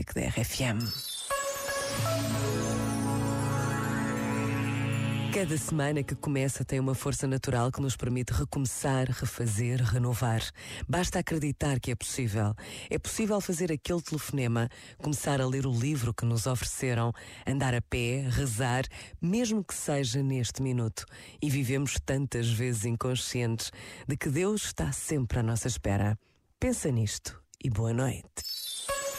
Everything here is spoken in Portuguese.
Tráfico da RFM. Cada semana que começa tem uma força natural que nos permite recomeçar, refazer, renovar. Basta acreditar que é possível. É possível fazer aquele telefonema, começar a ler o livro que nos ofereceram, andar a pé, rezar, mesmo que seja neste minuto. E vivemos tantas vezes inconscientes de que Deus está sempre à nossa espera. Pensa nisto e boa noite.